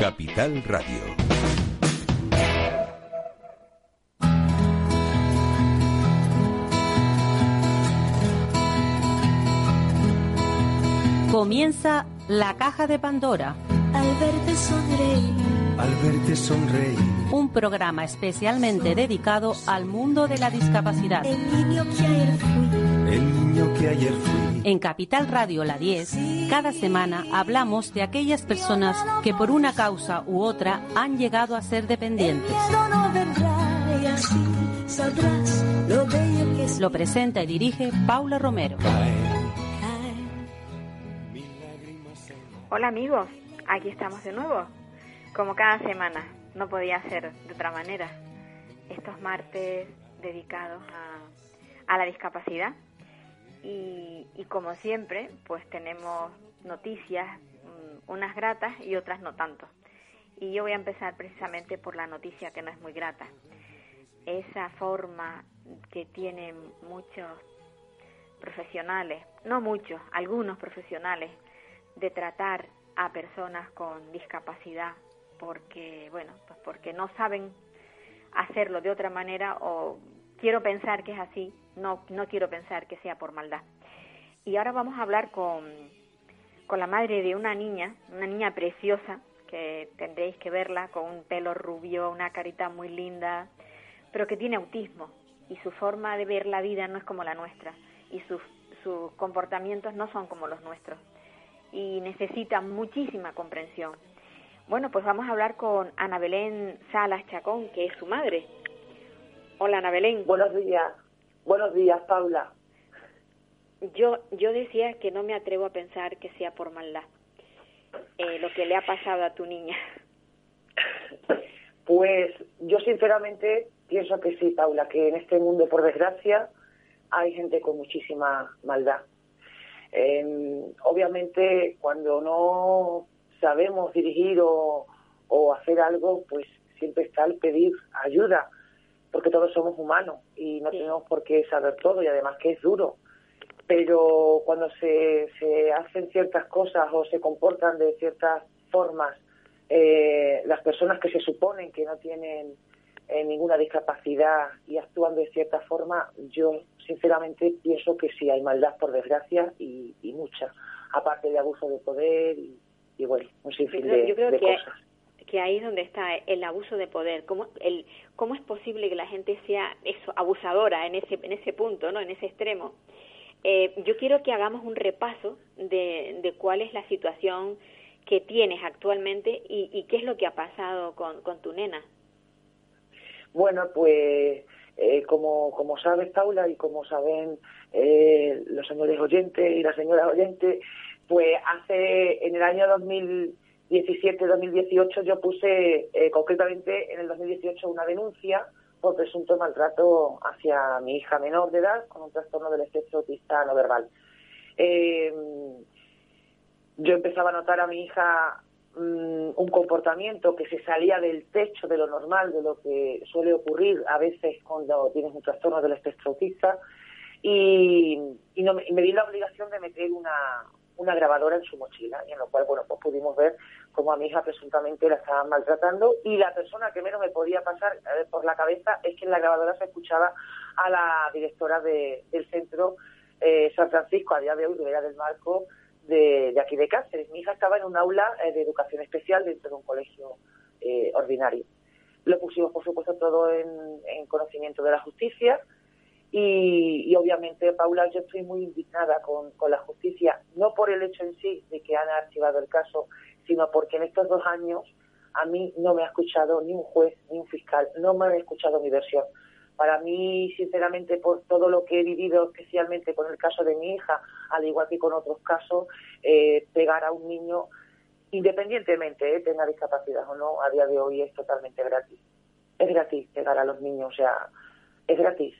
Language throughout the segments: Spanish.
Capital Radio. Comienza la caja de Pandora. Al verte sonreír. Al verte sonreír. Un programa especialmente dedicado al mundo de la discapacidad. El niño que ayer fui. El niño que ayer fui. En Capital Radio La 10, cada semana hablamos de aquellas personas que por una causa u otra han llegado a ser dependientes. Lo presenta y dirige Paula Romero. Hola amigos, aquí estamos de nuevo, como cada semana, no podía ser de otra manera. Estos martes dedicados a, a la discapacidad y, y como siempre, pues tenemos noticias, mm, unas gratas y otras no tanto. Y yo voy a empezar precisamente por la noticia que no es muy grata. Esa forma que tienen muchos profesionales, no muchos, algunos profesionales, de tratar a personas con discapacidad porque bueno pues porque no saben hacerlo de otra manera o quiero pensar que es así no no quiero pensar que sea por maldad y ahora vamos a hablar con con la madre de una niña una niña preciosa que tendréis que verla con un pelo rubio una carita muy linda pero que tiene autismo y su forma de ver la vida no es como la nuestra y sus sus comportamientos no son como los nuestros y necesita muchísima comprensión. Bueno, pues vamos a hablar con Ana Belén Salas Chacón, que es su madre. Hola Ana Belén. Buenos días, buenos días, Paula. Yo, yo decía que no me atrevo a pensar que sea por maldad eh, lo que le ha pasado a tu niña. Pues yo sinceramente pienso que sí, Paula, que en este mundo, por desgracia, hay gente con muchísima maldad. Eh, obviamente, cuando no sabemos dirigir o, o hacer algo, pues siempre está el pedir ayuda, porque todos somos humanos y no tenemos por qué saber todo y además que es duro. Pero cuando se, se hacen ciertas cosas o se comportan de ciertas formas, eh, las personas que se suponen que no tienen eh, ninguna discapacidad y actúan de cierta forma, yo sinceramente pienso que sí hay maldad por desgracia y, y mucha, aparte de abuso de poder y, y bueno, un Yo sinfín creo, de, yo creo de que, cosas. Que ahí es donde está el abuso de poder. ¿Cómo, el, ¿Cómo es posible que la gente sea eso, abusadora en ese, en ese punto, ¿no? en ese extremo? Eh, yo quiero que hagamos un repaso de, de cuál es la situación que tienes actualmente y, y qué es lo que ha pasado con, con tu nena. Bueno, pues eh, como, como sabes, Paula, y como saben eh, los señores oyentes y las señoras oyentes, pues hace en el año 2017-2018 yo puse eh, concretamente en el 2018 una denuncia por presunto maltrato hacia mi hija menor de edad con un trastorno del espectro autista no verbal. Eh, yo empezaba a notar a mi hija mm, un comportamiento que se salía del techo de lo normal, de lo que suele ocurrir a veces cuando tienes un trastorno del espectro autista, y, y no, y me di la obligación de meter una, una grabadora en su mochila, y en lo cual, bueno, pues pudimos ver cómo a mi hija presuntamente la estaban maltratando, y la persona que menos me podía pasar eh, por la cabeza es que en la grabadora se escuchaba a la directora de- del centro eh, San Francisco, a día de hoy, Rivera del Marco, de, de aquí de Cáceres. Mi hija estaba en un aula eh, de educación especial dentro de un colegio eh, ordinario. Lo pusimos, por supuesto, todo en, en conocimiento de la justicia y, obviamente, Paula, yo estoy muy indignada con, con la justicia, no por el hecho en sí de que han archivado el caso, sino porque en estos dos años a mí no me ha escuchado ni un juez ni un fiscal, no me han escuchado mi versión. Para mí, sinceramente, por todo lo que he vivido, especialmente con el caso de mi hija, al igual que con otros casos, eh, pegar a un niño, independientemente eh, tenga discapacidad o no, a día de hoy es totalmente gratis. Es gratis pegar a los niños, o sea, es gratis.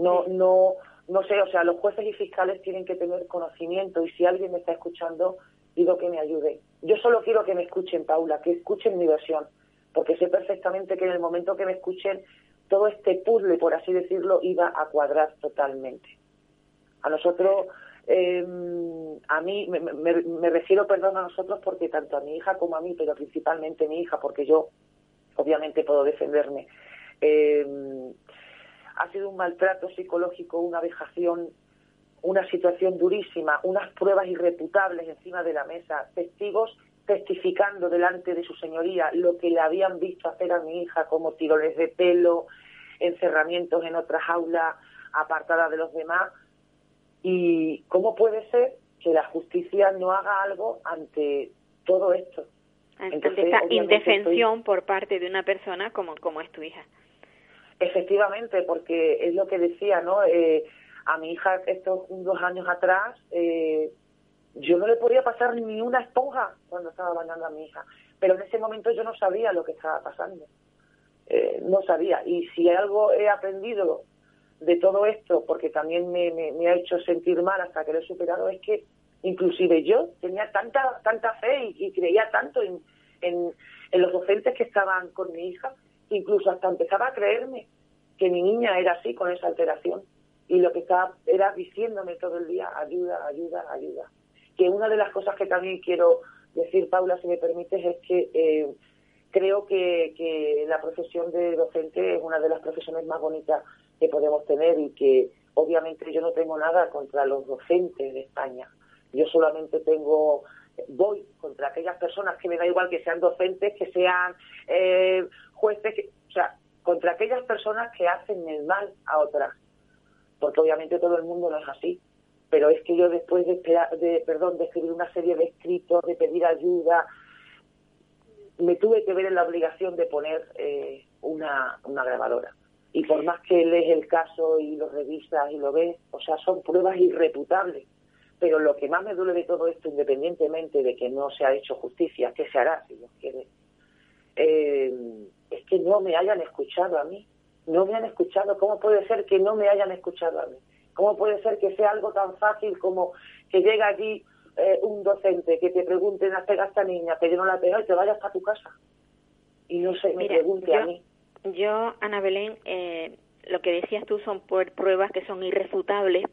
No, no, no sé, o sea, los jueces y fiscales tienen que tener conocimiento y si alguien me está escuchando, pido que me ayude. Yo solo quiero que me escuchen, Paula, que escuchen mi versión, porque sé perfectamente que en el momento que me escuchen, todo este puzzle, por así decirlo, iba a cuadrar totalmente. A nosotros eh, a mí, me, refiero, perdón, a nosotros porque tanto a mi hija como a mí, pero principalmente a mi hija, porque yo obviamente puedo defenderme, eh, ha sido un maltrato psicológico, una vejación, una situación durísima, unas pruebas irreputables encima de la mesa, testigos testificando delante de su señoría lo que le habían visto hacer a mi hija, como tirones de pelo, encerramientos en otras aulas apartadas de los demás. ¿Y cómo puede ser que la justicia no haga algo ante todo esto? Ante esta indefensión por parte de una persona como, como es tu hija. Efectivamente, porque es lo que decía, ¿no? Eh, a mi hija estos dos años atrás, eh, yo no le podía pasar ni una esponja cuando estaba bañando a mi hija, pero en ese momento yo no sabía lo que estaba pasando, eh, no sabía. Y si algo he aprendido de todo esto, porque también me, me, ha hecho sentir mal hasta que lo he superado, es que inclusive yo tenía tanta tanta fe y, creía tanto en, en, en los docentes que estaban con mi hija incluso hasta empezaba a creerme que mi niña era así, con esa alteración. Y lo que estaba era diciéndome todo el día, ayuda, ayuda, ayuda. Que una de las cosas que también quiero decir, Paula, si me permites, es que eh, creo que, que la profesión de docente es una de las profesiones más bonitas que podemos tener y que obviamente yo no tengo nada contra los docentes de España. Yo solamente tengo voy contra aquellas personas que me da igual que sean docentes, que sean eh, jueces, o sea, contra aquellas personas que hacen el mal a otras. Porque obviamente todo el mundo no es así. Pero es que yo después de, de, perdón, de escribir una serie de escritos, de pedir ayuda, me tuve que ver en la obligación de poner eh, una, una grabadora. Y por más que lees el caso y lo revisas y lo ves, o sea, son pruebas irreputables pero lo que más me duele de todo esto, independientemente de que no se ha hecho justicia, que se hará si Dios quiere, eh, es que no me hayan escuchado a mí. No me han escuchado. ¿Cómo puede ser que no me hayan escuchado a mí? ¿Cómo puede ser que sea algo tan fácil como que llega allí eh, un docente, que te pregunten, ¿has pegado a esta niña? Que yo no la pegado y te vayas a tu casa? Y no se me pregunte a mí. Yo, Ana Belén, eh, lo que decías tú son pruebas que son irrefutables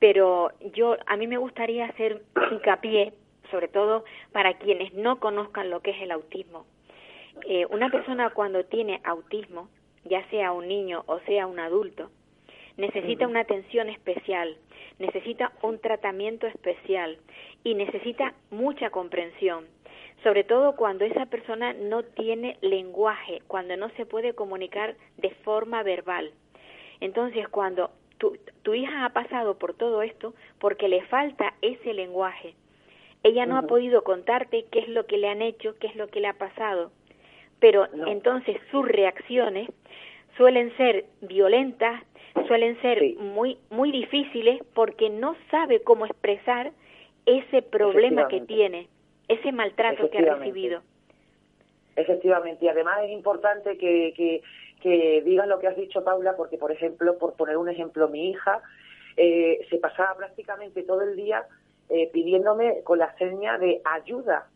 pero yo a mí me gustaría hacer hincapié sobre todo para quienes no conozcan lo que es el autismo. Eh, una persona cuando tiene autismo, ya sea un niño o sea un adulto, necesita una atención especial, necesita un tratamiento especial y necesita mucha comprensión, sobre todo cuando esa persona no tiene lenguaje, cuando no se puede comunicar de forma verbal. Entonces, cuando tu, hija ha pasado por todo esto porque le falta ese lenguaje. Ella no ha podido contarte qué es lo que le han hecho, qué es lo que le ha pasado, pero entonces sus reacciones suelen ser violentas, suelen ser muy muy difíciles porque no sabe cómo expresar ese problema que tiene, ese maltrato que ha recibido. Efectivamente, y además es importante que, que, que digas lo que has dicho, Paula, porque, por ejemplo, por poner un ejemplo, mi hija eh, se pasaba prácticamente todo el día eh, pidiéndome con la seña de ayuda.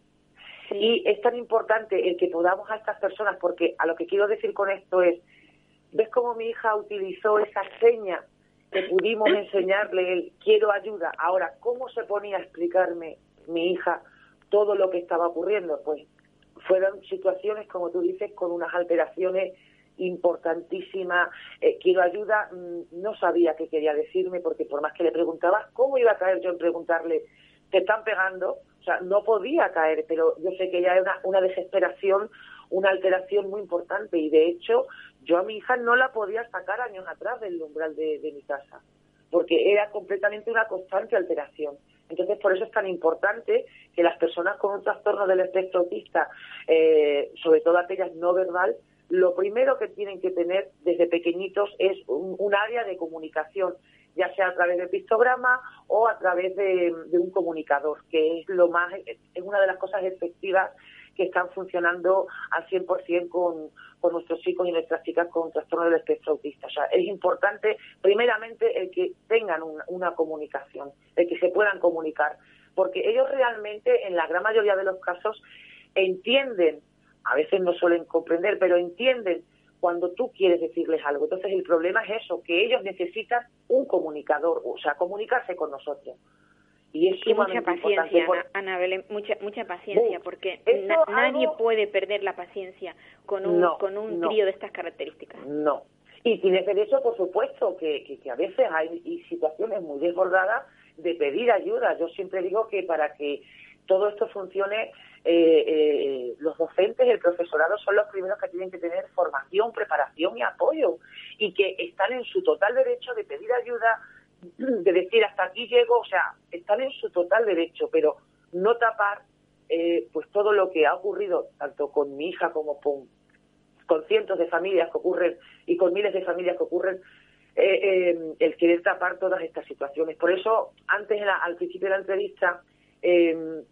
Y es tan importante el que podamos a estas personas, porque a lo que quiero decir con esto es, ¿ves cómo mi hija utilizó esa seña que pudimos enseñarle el quiero ayuda? Ahora, ¿cómo se ponía a explicarme mi hija todo lo que estaba ocurriendo? Pues fueron situaciones, como tú dices, con unas alteraciones importantísima, eh, quiero ayuda, mm, no sabía qué quería decirme porque por más que le preguntaba, ¿cómo iba a caer yo en preguntarle, te están pegando? O sea, no podía caer, pero yo sé que ya era una, desesperación, una alteración muy importante y de hecho yo a mi hija no la podía sacar años atrás del umbral de, mi casa porque era completamente una constante alteración. Entonces, por eso es tan importante que las personas con un trastorno del espectro autista, eh, sobre todo aquellas no verbal, lo primero que tienen que tener desde pequeñitos es un, área de comunicación, ya sea a través del pictograma o a través de, un comunicador, que es lo más es una de las cosas efectivas que están funcionando al 100% con, con nuestros chicos y nuestras chicas con trastorno del espectro autista. O sea, es importante, primeramente, el que tengan una comunicación, el que se puedan comunicar, porque ellos realmente, en la gran mayoría de los casos, entienden a veces no suelen comprender, pero entienden cuando tú quieres decirles algo. Entonces el problema es eso, que ellos necesitan un comunicador, o sea, comunicarse con nosotros. Y es mucha paciencia, Ana, Belén, mucha, mucha paciencia, porque nadie puede perder la paciencia con un, con un trío de estas características. No. Y tienes derecho, por supuesto, que, que, a veces hay situaciones muy desbordadas de pedir ayuda. Yo siempre digo que para que todo esto funcione, eh, eh, los docentes, el profesorado son los primeros que tienen que tener formación, preparación y apoyo y que están en su total derecho de pedir ayuda, de decir hasta aquí llego, o sea, están en su total derecho, pero no tapar eh, pues todo lo que ha ocurrido tanto con mi hija como con, con cientos de familias que ocurren y con miles de familias que ocurren el querer tapar todas estas situaciones. Por eso, antes, al principio de la entrevista, eh,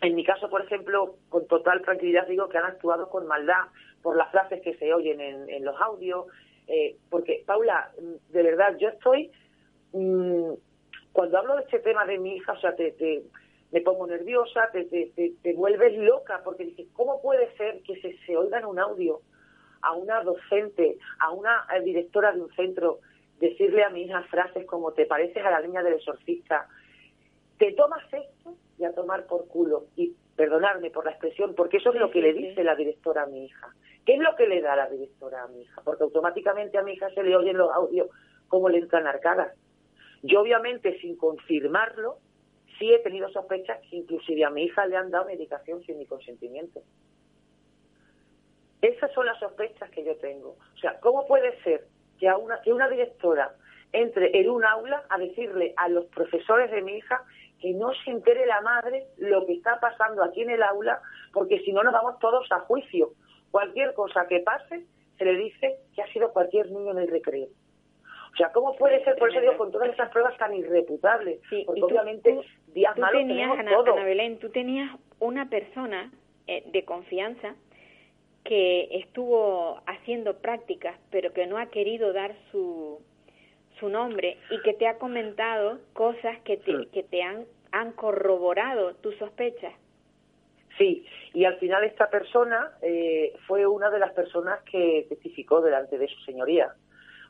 en mi caso, por ejemplo, con total tranquilidad digo que han actuado con maldad por las frases que se oyen en, los audios, eh, porque, Paula, mm, de verdad, yo estoy, mm, cuando hablo de este tema de mi hija, o sea, te, me pongo nerviosa, te, te, te, vuelves loca, porque dices, ¿cómo puede ser que se, se oiga en un audio a una docente, a una eh, directora de un centro, decirle a mi hija frases como te pareces a la niña del exorcista, te tomas esto y a tomar por culo. Y perdonarme por la expresión, porque eso es lo que le dice la directora a mi hija. ¿Qué es lo que le da la directora a mi hija? Porque automáticamente a mi hija se le oyen los audios como le entran arcadas. Yo obviamente sin confirmarlo, sí he tenido sospechas que inclusive a mi hija le han dado medicación sin mi consentimiento. Esas son las sospechas que yo tengo. O sea, ¿cómo puede ser que, a una, que una directora entre en un aula a decirle a los profesores de mi hija que no se entere la madre lo que está pasando aquí en el aula, porque si no nos vamos todos a juicio. Cualquier cosa que pase, se le dice que ha sido cualquier niño en el recreo. O sea, ¿cómo puede ser, por eso digo, con todas esas pruebas tan irreputables? porque obviamente días tú malos tenías, Ana, Ana, Belén, tú tenías una persona eh, de confianza que estuvo haciendo prácticas, pero que no ha querido dar su su nombre y que te ha comentado cosas que te, que te han, han corroborado tus sospechas. Sí, y al final esta persona eh, fue una de las personas que testificó delante de su señoría.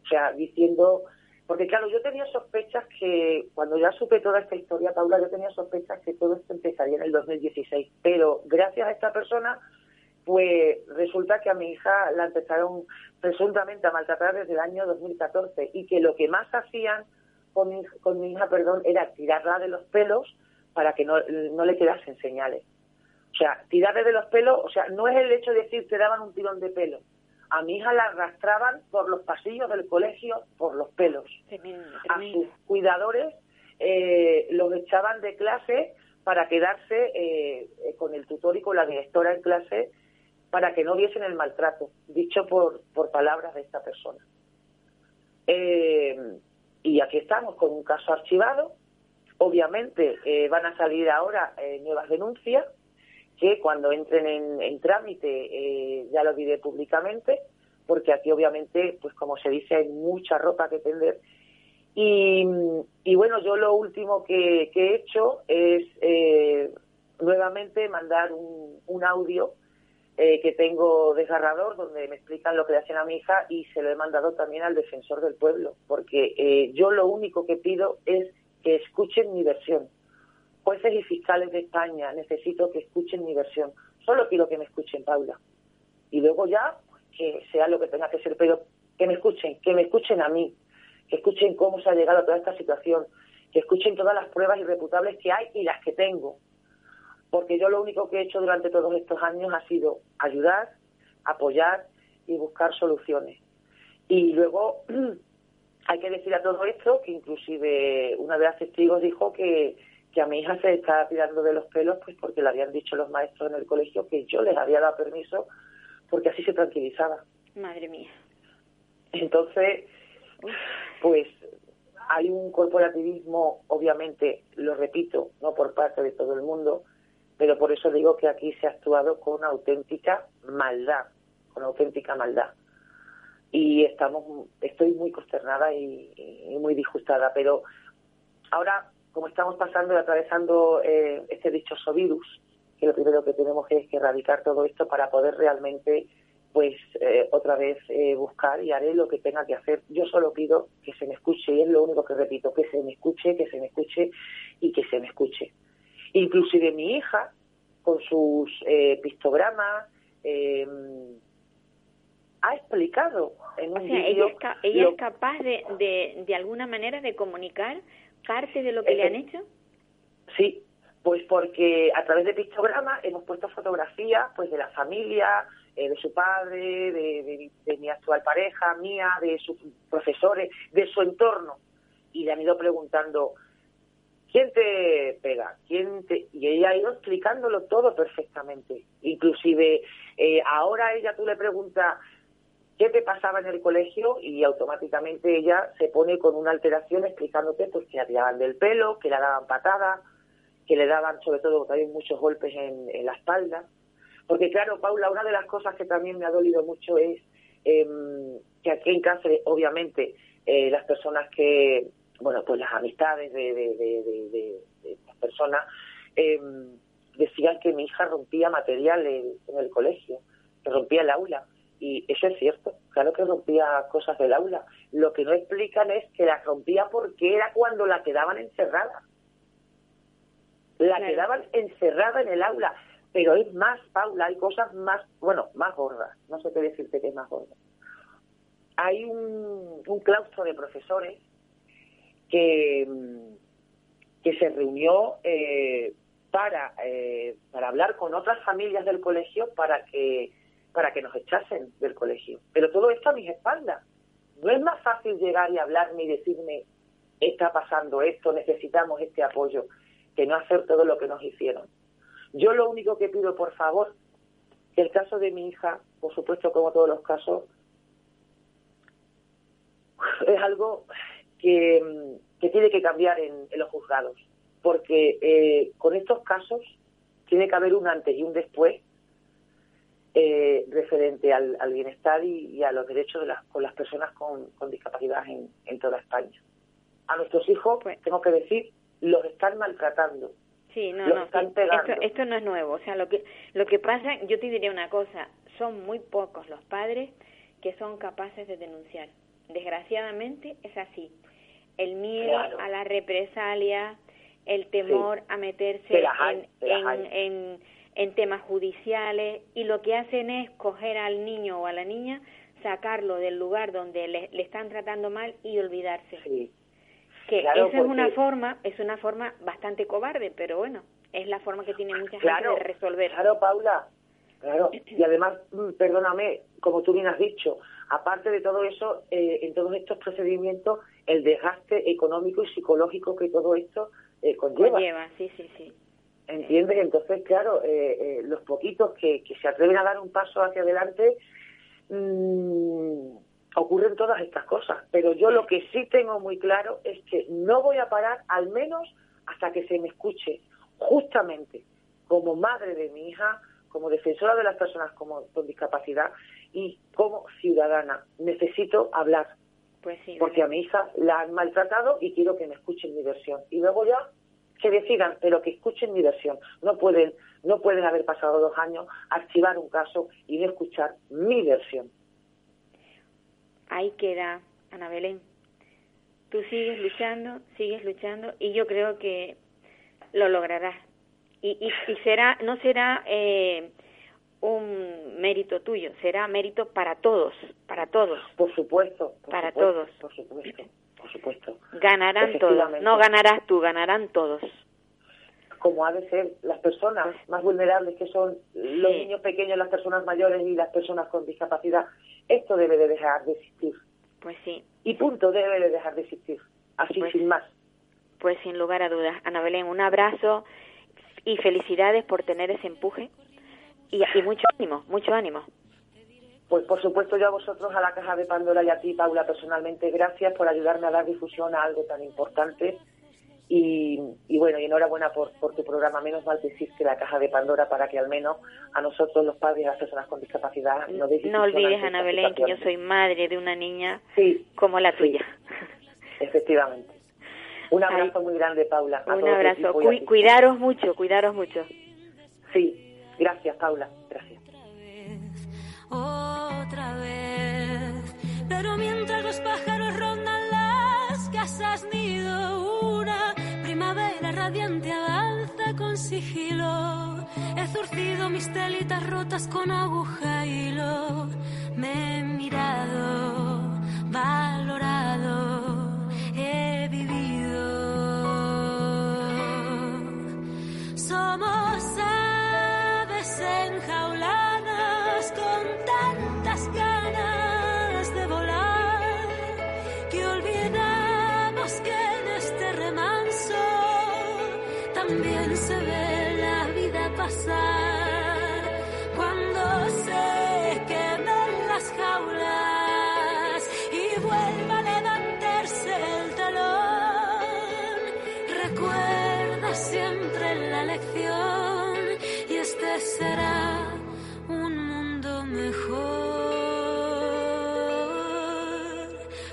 O sea, diciendo, porque claro, yo tenía sospechas que cuando ya supe toda esta historia, Paula, yo tenía sospechas que todo esto empezaría en el 2016, pero gracias a esta persona pues resulta que a mi hija la empezaron presuntamente a maltratar desde el año 2014 y que lo que más hacían con mi, con mi hija perdón, era tirarla de los pelos para que no, no le quedasen señales. O sea, tirarle de los pelos, o sea, no es el hecho de decir te daban un tirón de pelo. A mi hija la arrastraban por los pasillos del colegio por los pelos. A sus cuidadores eh, los echaban de clase para quedarse eh, con el tutor y con la directora en clase para que no viesen el maltrato, dicho por, palabras de esta persona. Eh, y aquí estamos con un caso archivado. Obviamente eh, van a salir ahora eh, nuevas denuncias que cuando entren en, trámite ya lo diré públicamente, porque aquí obviamente, pues como se dice, hay mucha ropa que tender. Y, bueno, yo lo último que, he hecho es nuevamente mandar un audio eh, que tengo desgarrador, donde me explican lo que le hacen a mi hija y se lo he mandado también al defensor del pueblo, porque eh, yo lo único que pido es que escuchen mi versión. Jueces y fiscales de España, necesito que escuchen mi versión. Solo quiero que me escuchen, Paula. Y luego ya, pues, que sea lo que tenga que ser, pero que me escuchen, que me escuchen a mí, que escuchen cómo se ha llegado a toda esta situación, que escuchen todas las pruebas irreputables que hay y las que tengo, porque yo lo único que he hecho durante todos estos años ha sido ayudar, apoyar y buscar soluciones. Y luego hay que decir a todo esto que inclusive una de las testigos dijo que, que a mi hija se estaba tirando de los pelos pues porque le habían dicho los maestros en el colegio que yo les había dado permiso porque así se tranquilizaba. Madre mía. Entonces, pues hay un corporativismo, obviamente, lo repito, no por parte de todo el mundo, pero por eso digo que aquí se ha actuado con auténtica maldad, con auténtica maldad. Y estamos, estoy muy consternada y, muy disgustada, pero ahora, como estamos pasando y atravesando eh, este dichoso virus, que lo primero que tenemos es que erradicar todo esto para poder realmente pues eh, otra vez eh, buscar y haré lo que tenga que hacer. Yo solo pido que se me escuche y es lo único que repito, que se me escuche, que se me escuche y que se me escuche. Inclusive mi hija, con sus eh, pistogramas, ha explicado en un o sea, ella, es, capaz de, de, de alguna manera de comunicar parte de lo que le han hecho. Sí, pues porque a través de pictogramas hemos puesto fotografías pues de la familia, eh, de su padre, de, mi actual pareja, mía, de sus profesores, de su entorno. Y le han ido preguntando, ¿quién te pega? ¿Quién te...? Y ella ha ido explicándolo todo perfectamente. Inclusive eh, ahora ella tú le preguntas, ¿qué te pasaba en el colegio? Y automáticamente ella se pone con una alteración explicándote pues, que la tiraban del pelo, que la daban patadas, que le daban sobre todo también muchos golpes en, la espalda. Porque claro, Paula, una de las cosas que también me ha dolido mucho es em, que aquí en Cáceres, obviamente, eh, las personas que, bueno, pues las amistades de, de, las personas em, decían que mi hija rompía material en, el colegio, que rompía el aula. Y eso es cierto, claro que rompía cosas del aula. Lo que no explican es que las rompía porque era cuando la quedaban encerrada la quedaban encerrada en el aula. Pero es más, Paula, hay cosas más, bueno, más gordas, no sé qué decirte que es más gorda. Hay un, claustro de profesores que, que se reunió eh, para, eh, para hablar con otras familias del colegio para que, para que nos echasen del colegio. Pero todo esto a mis espaldas. No es más fácil llegar y hablarme y decirme, está pasando esto, necesitamos este apoyo que no hacer todo lo que nos hicieron. Yo lo único que pido, por favor, el caso de mi hija, por supuesto, como todos los casos, es algo que, tiene que cambiar en, los juzgados, porque eh, con estos casos tiene que haber un antes y un después eh, referente al, bienestar y, a los derechos de las, con las personas con, discapacidad en, toda España. A nuestros hijos, pues, tengo que decir los están maltratando. Sí, no, no, Esto, esto no es nuevo. O sea, lo que, lo que pasa, yo te diría una cosa, son muy pocos los padres que son capaces de denunciar. Desgraciadamente es así. El miedo a la represalia, el temor a meterse en, en, en, temas judiciales y lo que hacen es coger al niño o a la niña, sacarlo del lugar donde le, le están tratando mal y olvidarse. Sí que esa es una forma, es una forma bastante cobarde, pero bueno, es la forma que tiene mucha gente de resolver. Claro, Paula, claro. Y además, mm, perdóname, como tú bien has dicho, aparte de todo eso, eh, en todos estos procedimientos, el desgaste económico y psicológico que todo esto eh, conlleva. Conlleva, sí, sí, sí. ¿Entiendes? Entonces, claro, eh, los poquitos que, que se atreven a dar un paso hacia adelante, mmm, ocurren todas estas cosas, pero yo lo que sí tengo muy claro es que no voy a parar al menos hasta que se me escuche justamente como madre de mi hija, como defensora de las personas con discapacidad y como ciudadana. Necesito hablar, pues sí, porque a mi hija la han maltratado y quiero que me escuchen mi versión. Y luego ya que decidan, pero que escuchen mi versión. No pueden, no pueden haber pasado dos años, archivar un caso y no escuchar mi versión ahí queda Ana Belén. Tú sigues luchando, sigues luchando y yo creo que lo lograrás. Y, y, será, no será eh, un mérito tuyo, será mérito para todos, para todos. Por supuesto. para todos. Por supuesto, por supuesto. Ganarán todos, no ganarás tú, ganarán todos. Como ha de ser las personas pues más vulnerables que son los niños pequeños, las personas mayores y las personas con discapacidad esto debe de dejar de existir. Pues sí. Y punto, debe de dejar de existir. Así, pues sin más. Pues sin lugar a dudas. Ana Belén, un abrazo y felicidades por tener ese empuje y, y mucho ánimo, mucho ánimo. Pues por supuesto yo a vosotros, a la Caja de Pandora y a ti, Paula, personalmente, gracias por ayudarme a dar difusión a algo tan importante y, bueno, y enhorabuena por, por tu programa. Menos mal que existe la caja de Pandora para que al menos a nosotros, los padres de las personas con discapacidad, no No olvides, Ana Belén, que yo soy madre de una niña como la tuya. Efectivamente. Un abrazo muy grande, Paula. un abrazo. cuidaros mucho, cuidaros mucho. Sí, Gracias, Paula. Gracias. Otra vez, otra vez. Pero mientras los pájaros rondan las casas nido, una primavera radiante avanza con sigilo. He zurcido mis telitas rotas con aguja y hilo. Me he mirado, valorado, he vivido. Somos Cuando se quemen las jaulas y vuelva a levantarse el telón, recuerda siempre la lección y este será un mundo mejor.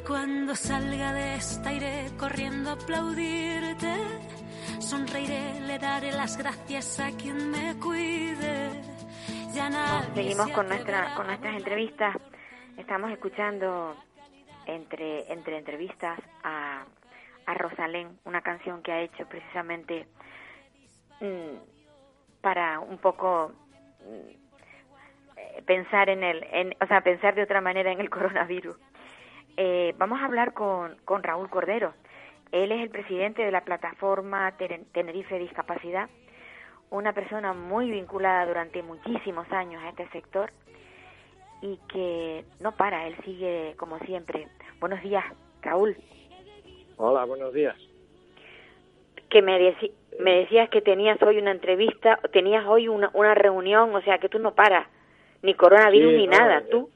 Cuando salga de esta iré corriendo a aplaudirte. Sonreiré, le daré las gracias a quien me cuide. Ya Seguimos se con nuestra con nuestras entrevistas. Estamos escuchando entre entre entrevistas a a Rosalén, una canción que ha hecho precisamente mm, para un poco mm, eh, pensar en el, en, o sea, pensar de otra manera en el coronavirus. Eh, vamos a hablar con, con Raúl Cordero. Él es el presidente de la plataforma Tenerife Discapacidad, una persona muy vinculada durante muchísimos años a este sector y que no para, él sigue como siempre. Buenos días, Raúl. Hola, buenos días. Que me, deci- me decías que tenías hoy una entrevista, tenías hoy una, una reunión, o sea que tú no paras, ni coronavirus Sí, ni no, nada, eh, tú.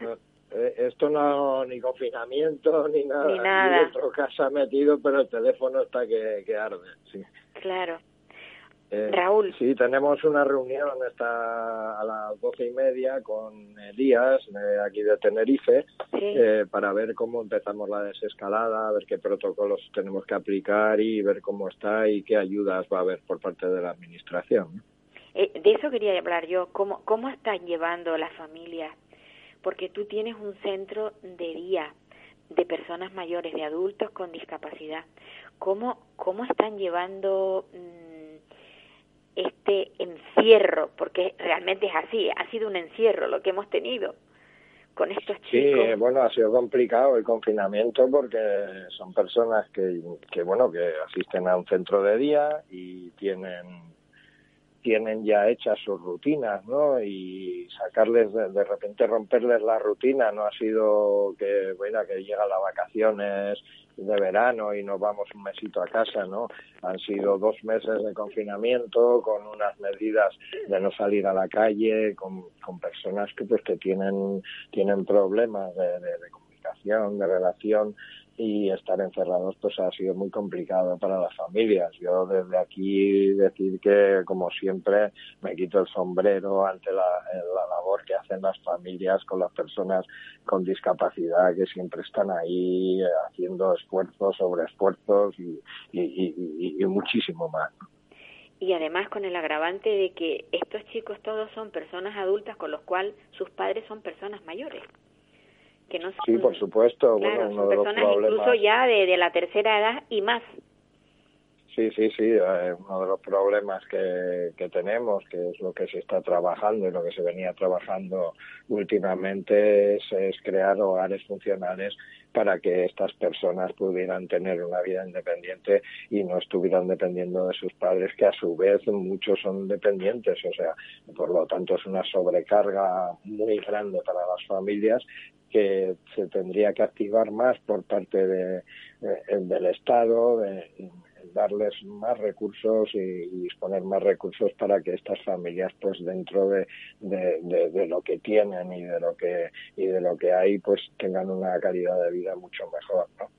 No, esto no, ni confinamiento, ni nada. Ni nada. Aquí dentro casa metido, pero el teléfono está que, que arde. Sí. Claro. Eh, Raúl. Sí, tenemos una reunión esta a las doce y media con Elías, de aquí de Tenerife, Sí. eh, para ver cómo empezamos la desescalada, ver qué protocolos tenemos que aplicar y ver cómo está y qué ayudas va a haber por parte de la Administración. Eh, de eso quería hablar yo. ¿Cómo, ¿Cómo están llevando las familias? Porque tú tienes un centro de día de personas mayores, de adultos con discapacidad. ¿Cómo, cómo están llevando mm, este encierro? Porque realmente es así, ha sido un encierro lo que hemos tenido con estos Sí, chicos. eh, bueno, ha sido complicado el confinamiento porque son personas que, que, bueno, que asisten a un centro de día y tienen tienen ya hechas sus rutinas, ¿no? Y sacarles, de, de repente romperles la rutina no ha sido que, bueno, que llegan las vacaciones de verano y nos vamos un mesito a casa, ¿no? Han sido dos meses de confinamiento con unas medidas de no salir a la calle, con, con personas que pues que tienen tienen problemas de, de, de comunicación, de relación y estar encerrados pues ha sido muy complicado para las familias. Yo desde aquí decir que como siempre me quito el sombrero ante la, la labor que hacen las familias con las personas con discapacidad que siempre están ahí eh, haciendo esfuerzos sobre esfuerzos y, y muchísimo más. Y además con el agravante de que estos chicos todos son personas adultas con los cuales sus padres son personas mayores. Que no son, Sí, por supuesto. Claro, bueno, son uno de los personas problemas. incluso ya de, de la tercera edad y más. Sí, sí, sí. eh, uno de los problemas que, que tenemos, que es lo que se está trabajando y lo que se venía trabajando últimamente, es, es crear hogares funcionales para que estas personas pudieran tener una vida independiente y no estuvieran dependiendo de sus padres, que a su vez muchos son dependientes. O sea, por lo tanto es una sobrecarga muy grande para las familias que se tendría que activar más por parte de, de- del Estado, de, darles más recursos y, disponer más recursos para que estas familias pues dentro de, lo que tienen y de lo que y de lo que hay pues tengan una calidad de vida mucho mejor ¿no?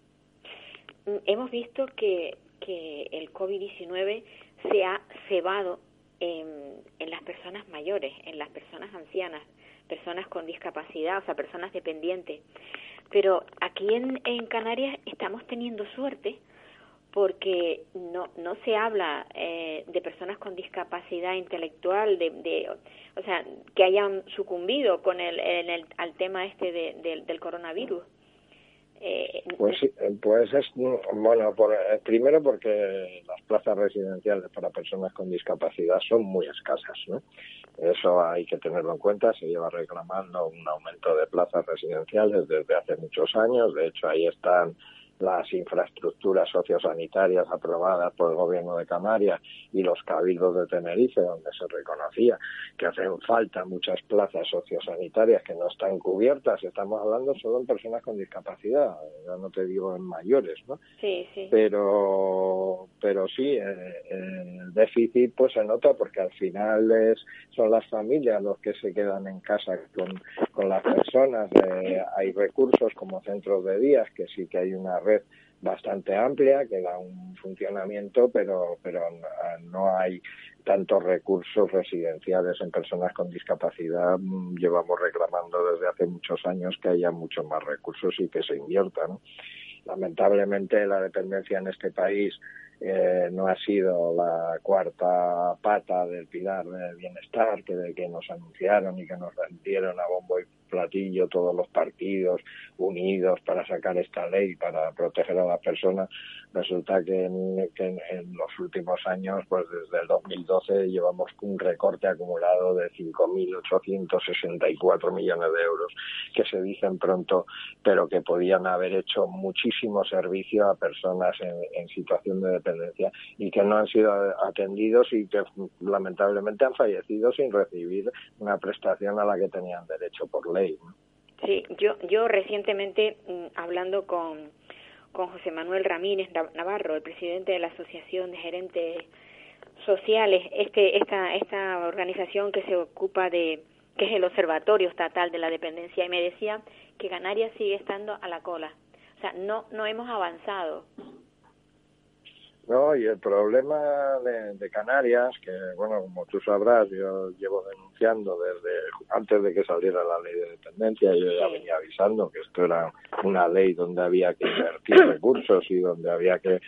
Hemos visto que, que el COVID-19 se ha cebado en, en las personas mayores, en las personas ancianas, personas con discapacidad, o sea, personas dependientes. Pero aquí en, en Canarias estamos teniendo suerte porque no no se habla eh, de personas con discapacidad intelectual de, de o sea que hayan sucumbido con el, en el al tema este de, del- coronavirus Eh, pues, pues es, bueno, por, primero porque las plazas residenciales para personas con discapacidad son muy escasas, ¿no? Eso hay que tenerlo en cuenta. Se lleva reclamando un aumento de plazas residenciales desde hace muchos años. De hecho, ahí están las infraestructuras sociosanitarias aprobadas por el gobierno de Canarias y los cabildos de Tenerife, donde se reconocía que hacen falta muchas plazas sociosanitarias que no están cubiertas. Estamos hablando solo en personas con discapacidad, ya no te digo en mayores, ¿no? Sí, sí. Pero, pero sí, eh, el déficit pues se nota porque al final es, son las familias los que se quedan en casa con, con las personas. Eh, hay recursos como centros de días que sí que hay una red bastante amplia que da un funcionamiento, pero, pero no hay tantos recursos residenciales en personas con discapacidad. Llevamos reclamando desde hace muchos años que haya muchos más recursos y que se inviertan. Lamentablemente la dependencia en este país eh, no ha sido la cuarta pata del pilar del bienestar que, que nos anunciaron y que nos vendieron a bombo y platillo todos los partidos unidos para sacar esta ley para proteger a las personas resulta que, en, los últimos años pues desde el 2012 llevamos un recorte acumulado de 5.864 millones de euros que se dicen pronto pero que podían haber hecho muchísimo servicio a personas en, en situación de dependencia y que no han sido atendidos y que lamentablemente han fallecido sin recibir una prestación a la que tenían derecho por ley Sí, yo, yo recientemente, mm, hablando con, con José Manuel Ramírez Navarro, el presidente de la Asociación de Gerentes Sociales, este, esta, esta organización que se ocupa de, que es el Observatorio Estatal de la Dependencia, y me decía que Canarias sigue estando a la cola. O sea, no, no hemos avanzado. No, y el problema de, Canarias, que bueno, como tú sabrás, yo llevo desde antes de que saliera la ley de dependencia, yo ya venía avisando que esto era una ley donde había que invertir recursos y donde había que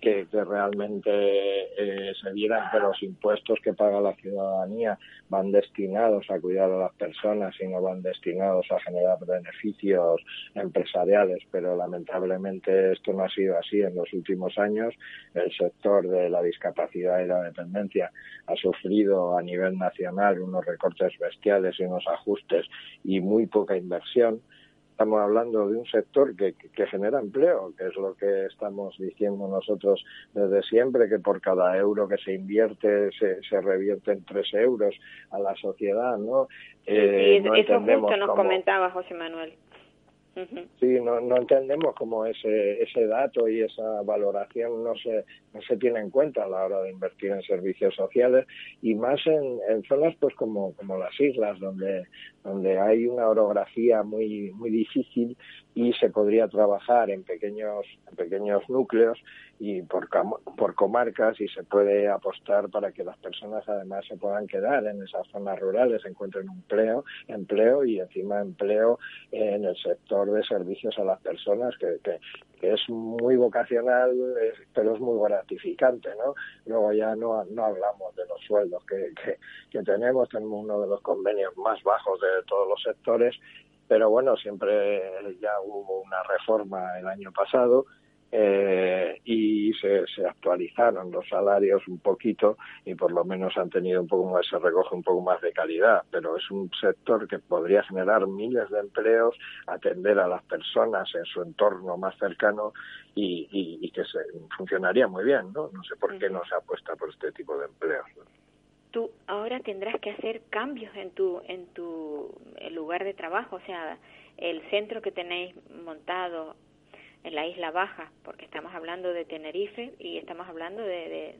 que, realmente eh, se vieran que los impuestos que paga la ciudadanía van destinados a cuidar a las personas y no van destinados a generar beneficios empresariales, pero lamentablemente esto no ha sido así. En los últimos años el sector de la discapacidad y la dependencia ha sufrido a nivel nacional unos recortes bestiales y unos ajustes y muy poca inversión estamos hablando de un sector que, que, genera empleo, que es lo que estamos diciendo nosotros desde siempre, que por cada euro que se invierte se, se revierte en tres euros a la sociedad, ¿no? Eh, eso justo nos comentaba José Manuel. Sí, no, no entendemos cómo ese, ese dato y esa valoración no se, no se tiene en cuenta a la hora de invertir en servicios sociales y más en, en zonas pues como, como las islas donde, donde hay una orografía muy, muy difícil y se podría trabajar en pequeños, en pequeños núcleos y por, por comarcas y se puede apostar para que las personas además se puedan quedar en esas zonas rurales, encuentren empleo, empleo y encima empleo en el sector de servicios a las personas que, que, es muy vocacional pero es muy gratificante, ¿no? Luego ya no, no hablamos de los sueldos que, que, que tenemos, tenemos uno de los convenios más bajos de todos los sectores pero bueno, siempre ya hubo una reforma el año pasado eh, y se, se, actualizaron los salarios un poquito y por lo menos han tenido un poco más, se recoge un poco más de calidad, pero es un sector que podría generar miles de empleos, atender a las personas en su entorno más cercano y, y, y que se, funcionaría muy bien, ¿no? No sé por qué no se apuesta por este tipo de empleos tú ahora tendrás que hacer cambios en tu en tu lugar de trabajo, o sea, el centro que tenéis montado en la Isla Baja, porque estamos hablando de Tenerife y estamos hablando de,